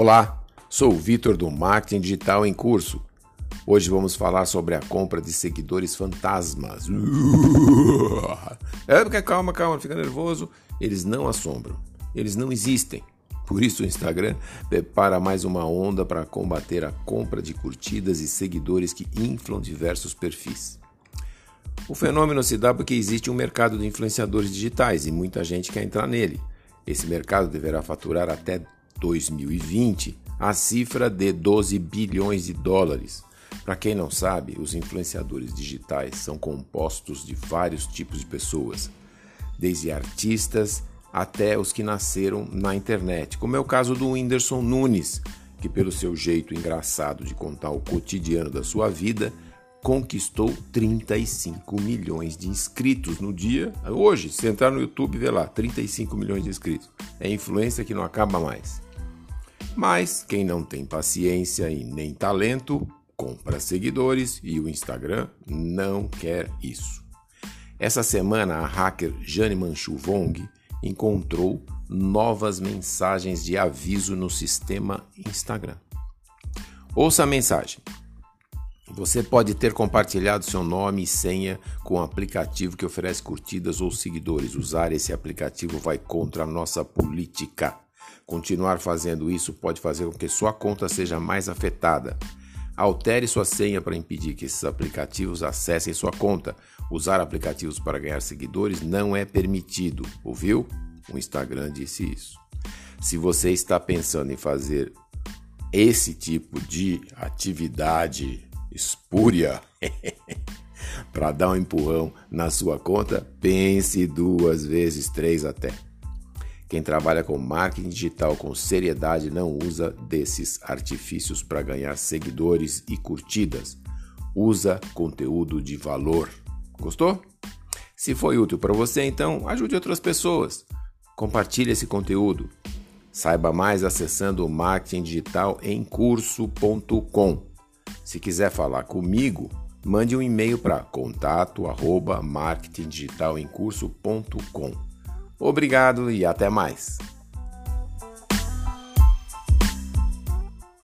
Olá, sou o Vitor do Marketing Digital em Curso. Hoje vamos falar sobre a compra de seguidores fantasmas. É porque calma, calma, fica nervoso. Eles não assombram, eles não existem. Por isso o Instagram prepara mais uma onda para combater a compra de curtidas e seguidores que inflam diversos perfis. O fenômeno se dá porque existe um mercado de influenciadores digitais e muita gente quer entrar nele. Esse mercado deverá faturar até 2020 a cifra de 12 bilhões de dólares. Para quem não sabe, os influenciadores digitais são compostos de vários tipos de pessoas, desde artistas até os que nasceram na internet, como é o caso do Whindersson Nunes, que, pelo seu jeito engraçado de contar o cotidiano da sua vida, conquistou 35 milhões de inscritos no dia. Hoje, se entrar no YouTube, vê lá, 35 milhões de inscritos. É influência que não acaba mais. Mas quem não tem paciência e nem talento, compra seguidores e o Instagram não quer isso. Essa semana, a hacker Jane Manchu Vong encontrou novas mensagens de aviso no sistema Instagram. Ouça a mensagem. Você pode ter compartilhado seu nome e senha com um aplicativo que oferece curtidas ou seguidores. Usar esse aplicativo vai contra a nossa política. Continuar fazendo isso pode fazer com que sua conta seja mais afetada. Altere sua senha para impedir que esses aplicativos acessem sua conta. Usar aplicativos para ganhar seguidores não é permitido, ouviu? O Instagram disse isso. Se você está pensando em fazer esse tipo de atividade espúria para dar um empurrão na sua conta, pense duas vezes, três até. Quem trabalha com marketing digital com seriedade não usa desses artifícios para ganhar seguidores e curtidas. Usa conteúdo de valor. Gostou? Se foi útil para você, então ajude outras pessoas. Compartilhe esse conteúdo. Saiba mais acessando o marketingdigitalemcurso.com. Se quiser falar comigo, mande um e-mail para contato@marketingdigitalemcurso.com. Obrigado e até mais.